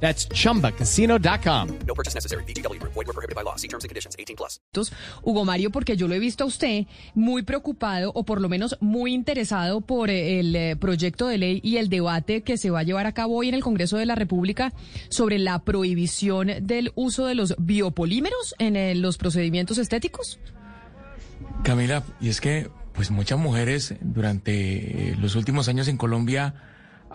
That's chumbacasino.com. No purchase necessary. BGW. Void were prohibited by law. See terms and conditions. 18 plus. Hugo Mario, porque yo lo he visto a usted muy preocupado o por lo menos muy interesado por eh, el eh, proyecto de ley y el debate que se va a llevar a cabo hoy en el Congreso de la República sobre la prohibición del uso de los biopolímeros en eh, los procedimientos estéticos. Camila, y es que pues muchas mujeres durante los últimos años en Colombia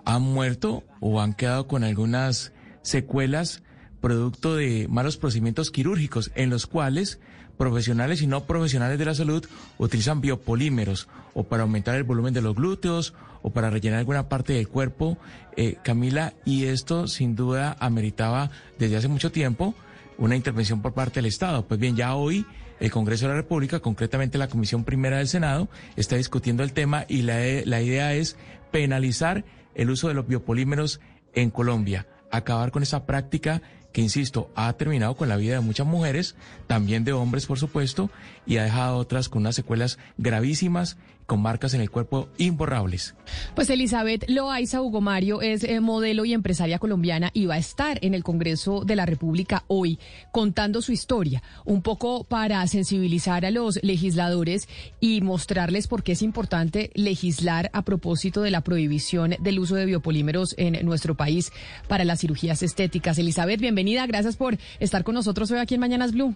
han muerto o han quedado con algunas secuelas producto de malos procedimientos quirúrgicos en los cuales profesionales y no profesionales de la salud utilizan biopolímeros o para aumentar el volumen de los glúteos o para rellenar alguna parte del cuerpo, eh, Camila, y esto sin duda ameritaba desde hace mucho tiempo una intervención por parte del Estado. Pues bien, ya hoy el Congreso de la República, concretamente la Comisión Primera del Senado, está discutiendo el tema y la, la idea es penalizar el uso de los biopolímeros en Colombia, acabar con esa práctica que, insisto, ha terminado con la vida de muchas mujeres, también de hombres, por supuesto, y ha dejado otras con unas secuelas gravísimas, con marcas en el cuerpo imborrables. Pues Elizabeth Loaiza Hugo Mario es eh, modelo y empresaria colombiana y va a estar en el Congreso de la República hoy contando su historia, un poco para sensibilizar a los legisladores y mostrarles por qué es importante legislar a propósito de la prohibición del uso de biopolímeros en nuestro país para las cirugías estéticas. Elizabeth, bienvenida, gracias por estar con nosotros hoy aquí en Mañanas Blue.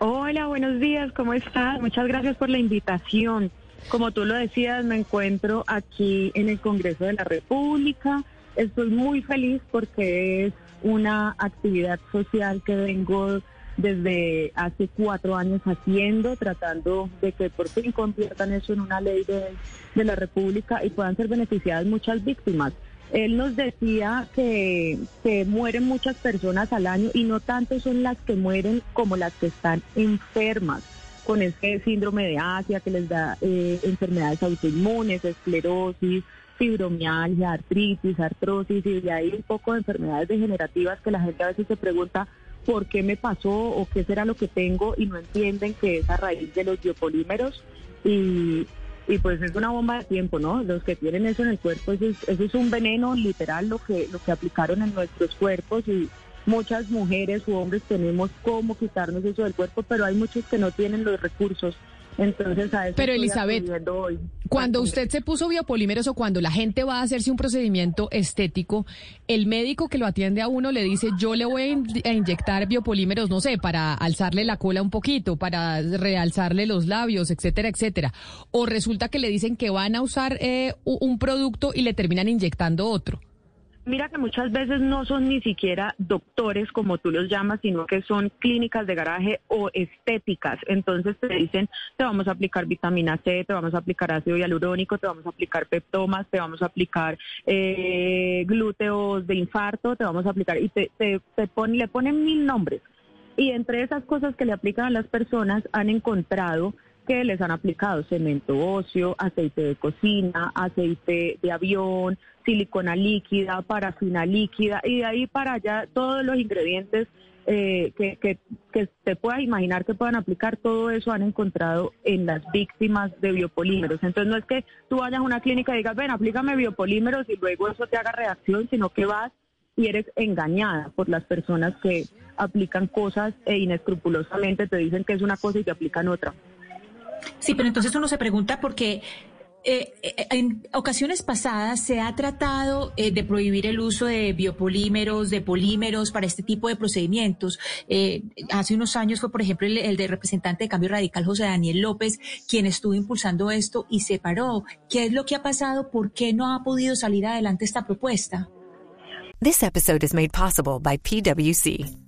Hola, buenos días, ¿cómo estás? Muchas gracias por la invitación. Como tú lo decías, me encuentro aquí en el Congreso de la República. Estoy muy feliz porque es una actividad social que vengo desde hace cuatro años haciendo, tratando de que por fin conviertan eso en una ley de, de la República y puedan ser beneficiadas muchas víctimas. Él nos decía que, que mueren muchas personas al año y no tanto son las que mueren como las que están enfermas con este síndrome de Asia que les da eh, enfermedades autoinmunes, esclerosis, fibromialgia, artritis, artrosis y de ahí un poco de enfermedades degenerativas que la gente a veces se pregunta por qué me pasó o qué será lo que tengo y no entienden que es a raíz de los biopolímeros y, y pues es una bomba de tiempo, ¿no? Los que tienen eso en el cuerpo, eso es, eso es un veneno literal lo que, lo que aplicaron en nuestros cuerpos y muchas mujeres u hombres tenemos cómo quitarnos eso del cuerpo, pero hay muchos que no tienen los recursos. Entonces, a eso Pero Elizabeth, hoy. cuando usted se puso biopolímeros o cuando la gente va a hacerse un procedimiento estético, el médico que lo atiende a uno le dice, yo le voy a in- a inyectar biopolímeros, no sé, para alzarle la cola un poquito, para realzarle los labios, etcétera, etcétera. O resulta que le dicen que van a usar eh, un producto y le terminan inyectando otro. Mira que muchas veces no son ni siquiera doctores, como tú los llamas, sino que son clínicas de garaje o estéticas. Entonces te dicen, te vamos a aplicar vitamina C, te vamos a aplicar ácido hialurónico, te vamos a aplicar peptomas, te vamos a aplicar eh, glúteos de infarto, te vamos a aplicar, y te, te, te le ponen mil nombres. Y entre esas cosas que le aplican a las personas han encontrado que les han aplicado cemento óseo, aceite de cocina, aceite de avión, silicona líquida, parafina líquida y de ahí para allá todos los ingredientes eh, que, que, que te puedas imaginar que puedan aplicar, todo eso han encontrado en las víctimas de biopolímeros. Entonces no es que tú vayas a una clínica y digas, ven, aplícame biopolímeros y luego eso te haga reacción, sino que vas y eres engañada por las personas que aplican cosas e inescrupulosamente te dicen que es una cosa y te aplican otra. Sí, pero entonces uno se pregunta por qué eh, eh, en ocasiones pasadas se ha tratado eh, de prohibir el uso de biopolímeros, de polímeros para este tipo de procedimientos. Hace unos años fue, por ejemplo, el, el de representante de Cambio Radical, José Daniel López, quien estuvo impulsando esto y se paró. ¿Qué es lo que ha pasado? ¿Por qué no ha podido salir adelante esta propuesta? This episode is made possible by PWC.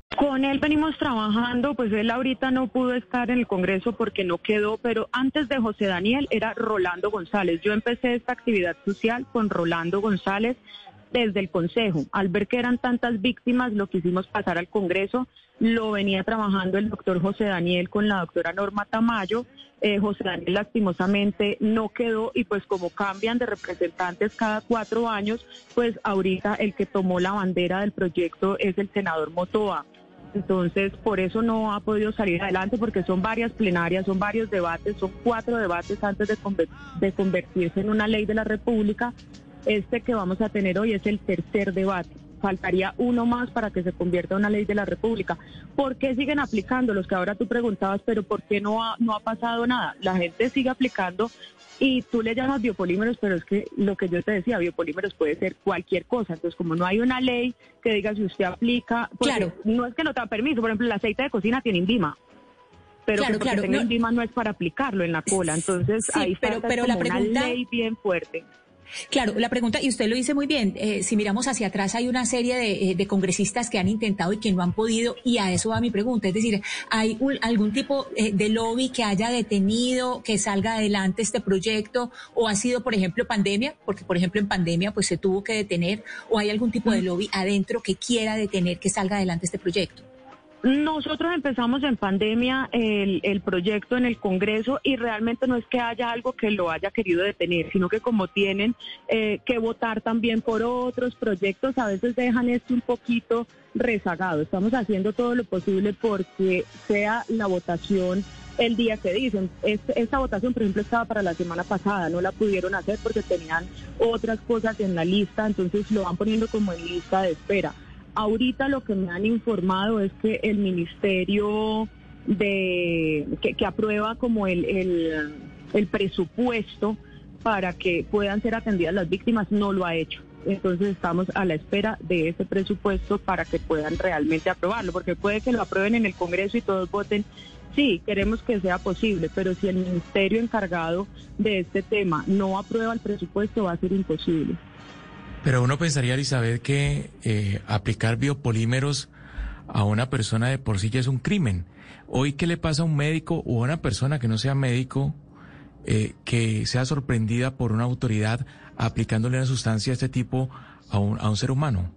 Con él venimos trabajando, pues él ahorita no pudo estar en el Congreso porque no quedó, pero antes de José Daniel era Rolando González. Yo empecé esta actividad social con Rolando González desde el Consejo. Al ver que eran tantas víctimas, lo quisimos pasar al Congreso. Lo venía trabajando el doctor José Daniel con la doctora Norma Tamayo. Eh, José Daniel lastimosamente no quedó y pues como cambian de representantes cada cuatro años, pues ahorita el que tomó la bandera del proyecto es el senador Motoa. Entonces, por eso no ha podido salir adelante, porque son varias plenarias, son varios debates, son cuatro debates antes de, de convertirse en una ley de la República. Este que vamos a tener hoy es el tercer debate. Faltaría uno más para que se convierta en una ley de la República. ¿Por qué siguen aplicando? Los que ahora tú preguntabas, pero ¿por qué no ha, no ha pasado nada? La gente sigue aplicando y tú le llamas biopolímeros, pero es que lo que yo te decía, biopolímeros puede ser cualquier cosa. Entonces, como no hay una ley que diga si usted aplica, claro. no es que no te da permiso. Por ejemplo, el aceite de cocina tiene INVIMA. Pero claro, que claro, tenga no. INVIMA no es para aplicarlo en la cola. Entonces, ahí pero, pero la pregunta... una ley bien fuerte. Claro, la pregunta, y usted lo dice muy bien, eh, si miramos hacia atrás hay una serie de, eh, de, congresistas que han intentado y que no han podido, y a eso va mi pregunta, es decir, ¿hay un, algún tipo eh, de lobby que haya detenido que salga adelante este proyecto, o ha sido, por ejemplo, pandemia, porque, por ejemplo, en pandemia pues se tuvo que detener, o hay algún tipo de lobby adentro que quiera detener que salga adelante este proyecto? Nosotros empezamos en pandemia el, el, proyecto en el Congreso y realmente no es que haya algo que lo haya querido detener, sino que como tienen eh, que votar también por otros proyectos, a veces dejan esto un poquito rezagado. Estamos haciendo todo lo posible porque sea la votación el día que dicen. esta votación, por ejemplo, estaba para la semana pasada, no la pudieron hacer porque tenían otras cosas en la lista, entonces lo van poniendo como en lista de espera. Ahorita lo que me han informado es que el ministerio de que, aprueba como el, el, el presupuesto para que puedan ser atendidas las víctimas no lo ha hecho. Entonces estamos a la espera de ese presupuesto para que puedan realmente aprobarlo, porque puede que lo aprueben en el Congreso y todos voten. Sí, queremos que sea posible, pero si el ministerio encargado de este tema no aprueba el presupuesto va a ser imposible. Pero uno pensaría, Elizabeth, que eh, aplicar biopolímeros a una persona de por sí ya es un crimen. Hoy, ¿qué le pasa a un médico o a una persona que no sea médico eh, que sea sorprendida por una autoridad aplicándole una sustancia de este tipo a un, a un ser humano?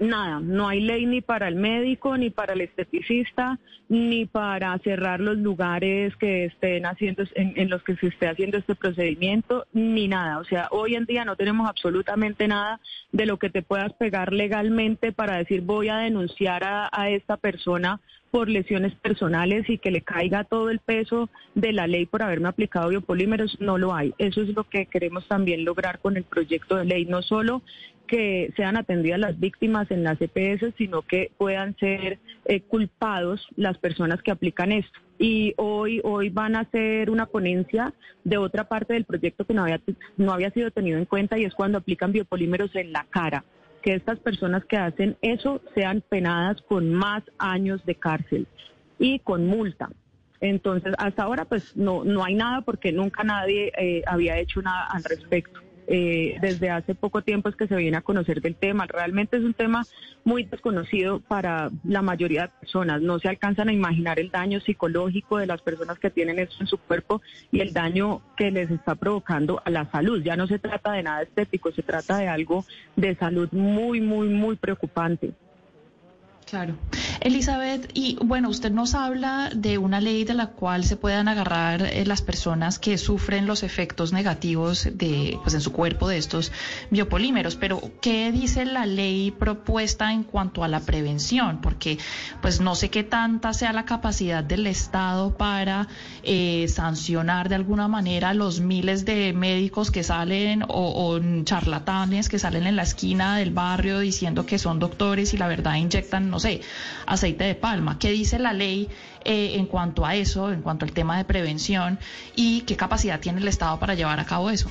Nada, no hay ley ni para el médico, ni para el esteticista, ni para cerrar los lugares que estén haciendo, en, los que se esté haciendo este procedimiento, ni nada. O sea, hoy en día no tenemos absolutamente nada de lo que te puedas pegar legalmente para decir voy a denunciar a, a esta persona por lesiones personales y que le caiga todo el peso de la ley por haberme aplicado biopolímeros, no lo hay. Eso es lo que queremos también lograr con el proyecto de ley, no solo que sean atendidas las víctimas en las EPS, sino que puedan ser eh, culpados las personas que aplican esto. Y hoy, hoy van a hacer una ponencia de otra parte del proyecto que no había, no había sido tenido en cuenta y es cuando aplican biopolímeros en la cara que estas personas que hacen eso sean penadas con más años de cárcel y con multa. Entonces, hasta ahora, pues no, no hay nada porque nunca nadie eh, había hecho nada al respecto. Eh, desde hace poco tiempo es que se viene a conocer del tema. Realmente es un tema muy desconocido para la mayoría de personas. No se alcanzan a imaginar el daño psicológico de las personas que tienen esto en su cuerpo y el daño que les está provocando a la salud. Ya no se trata de nada estético, se trata de algo de salud muy, muy, muy preocupante. Claro. Elizabeth, y bueno, usted nos habla de una ley de la cual se puedan agarrar eh, las personas que sufren los efectos negativos de, pues, en su cuerpo de estos biopolímeros, pero ¿qué dice la ley propuesta en cuanto a la prevención? Porque, pues, no sé qué tanta sea la capacidad del Estado para eh, sancionar de alguna manera los miles de médicos que salen o, o charlatanes que salen en la esquina del barrio diciendo que son doctores y la verdad inyectan no sé, aceite de palma. ¿Qué dice la ley eh, en cuanto a eso, en cuanto al tema de prevención y qué capacidad tiene el Estado para llevar a cabo eso?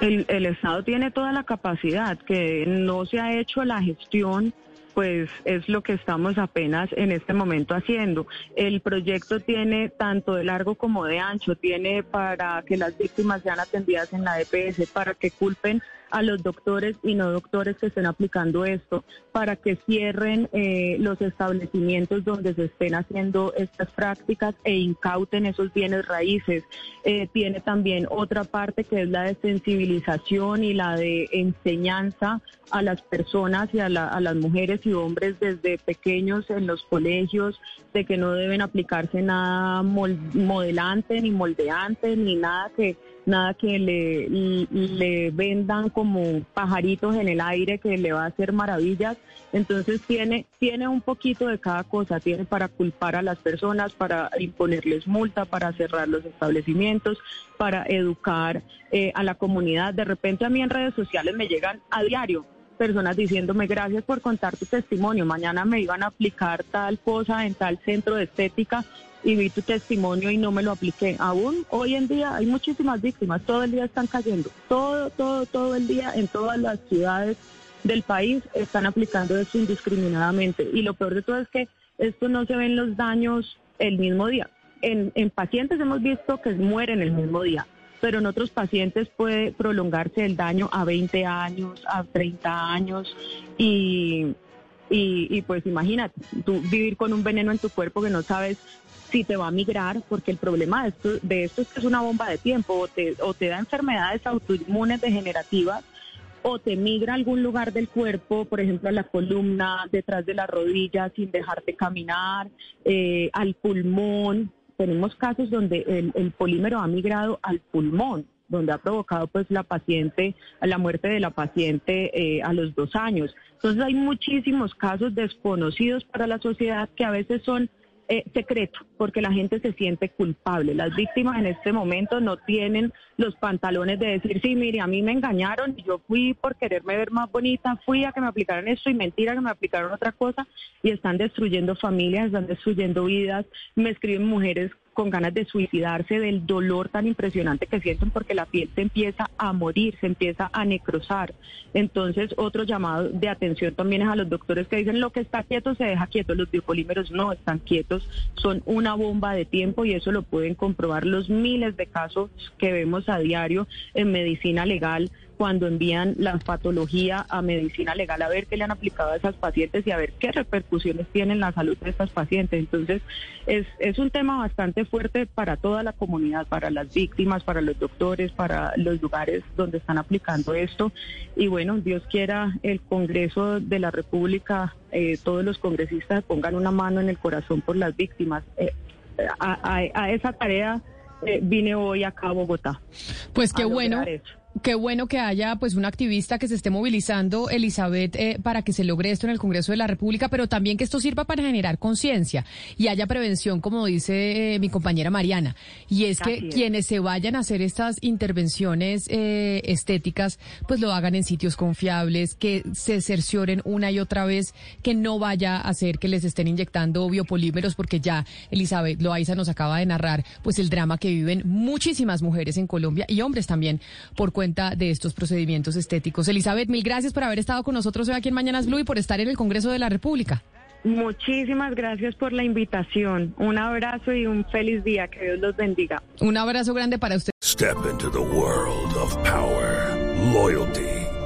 El, el Estado tiene toda la capacidad, que no se ha hecho la gestión pues es lo que estamos apenas en este momento haciendo. El proyecto tiene tanto de largo como de ancho, tiene para que las víctimas sean atendidas en la EPS, para que culpen a los doctores y no doctores que estén aplicando esto, para que cierren eh, los establecimientos donde se estén haciendo estas prácticas e incauten esos bienes raíces. Eh, tiene también otra parte que es la de sensibilización y la de enseñanza a las personas y a, a las mujeres y hombres desde pequeños en los colegios de que no deben aplicarse nada modelante ni moldeante ni nada que nada que le, le vendan como pajaritos en el aire que le va a hacer maravillas. Entonces tiene, tiene un poquito de cada cosa, tiene para culpar a las personas, para imponerles multa, para cerrar los establecimientos, para educar eh, a la comunidad. De repente a mí en redes sociales me llegan a diario personas diciéndome gracias por contar tu testimonio, mañana me iban a aplicar tal cosa en tal centro de estética y vi tu testimonio y no me lo apliqué. Aún hoy en día hay muchísimas víctimas, todo el día están cayendo, todo, todo, todo el día en todas las ciudades del país están aplicando esto indiscriminadamente. Y lo peor de todo es que esto no se ven los daños el mismo día. En, en pacientes hemos visto que mueren el mismo día, pero en otros pacientes puede prolongarse el daño a 20 años, a 30 años y, y, pues imagínate, tú vivir con un veneno en tu cuerpo que no sabes si te va a migrar, porque el problema de esto, de esto es que es una bomba de tiempo, o te, o te da enfermedades autoinmunes degenerativas, o te migra a algún lugar del cuerpo, por ejemplo a la columna, detrás de la rodilla, sin dejarte caminar, eh, al pulmón. Tenemos casos donde el, el polímero ha migrado al pulmón donde ha provocado pues la paciente, la muerte de la paciente eh, a los dos años. Entonces hay muchísimos casos desconocidos para la sociedad que a veces son eh, secreto, porque la gente se siente culpable. Las víctimas en este momento no tienen los pantalones de decir, sí, mire, a mí me engañaron, y yo fui por quererme ver más bonita, fui a que me aplicaran esto y mentira que me aplicaron otra cosa, y están destruyendo familias, están destruyendo vidas. Me escriben mujeres con ganas de suicidarse del dolor tan impresionante que sienten porque la piel se empieza a morir, se empieza a necrosar. Entonces, otro llamado de atención también es a los doctores que dicen lo que está quieto se deja quieto, los biopolímeros no están quietos, son una bomba de tiempo y eso lo pueden comprobar los miles de casos que vemos a diario en medicina legal cuando envían la patología a medicina legal a ver qué le han aplicado a esas pacientes y a ver qué repercusiones tiene en la salud de estas pacientes. Entonces, es, es un tema bastante fuerte para toda la comunidad, para las víctimas, para los doctores, para los lugares donde están aplicando esto. Y bueno, Dios quiera el Congreso de la República, eh, todos los congresistas pongan una mano en el corazón por las víctimas. Eh, a, a, esa tarea eh, vine hoy acá a Bogotá. Pues qué bueno. Qué bueno que haya pues una activista que se esté movilizando, Elizabeth, eh, para que se logre esto en el Congreso de la República, pero también que esto sirva para generar conciencia y haya prevención, como dice eh, mi compañera Mariana. Y es que quienes se vayan a hacer estas intervenciones eh, estéticas, pues lo hagan en sitios confiables, que se cercioren una y otra vez, que no vaya a hacer que les estén inyectando biopolímeros, porque ya Elizabeth Loaiza nos acaba de narrar pues el drama que viven muchísimas mujeres en Colombia y hombres también por cuenta de estos procedimientos estéticos. Elizabeth, mil gracias por haber estado con nosotros hoy aquí en Mañanas Blue y por estar en el Congreso de la República. Muchísimas gracias por la invitación. Un abrazo y un feliz día. Que Dios los bendiga. Un abrazo grande para usted. Step into the world of power, loyalty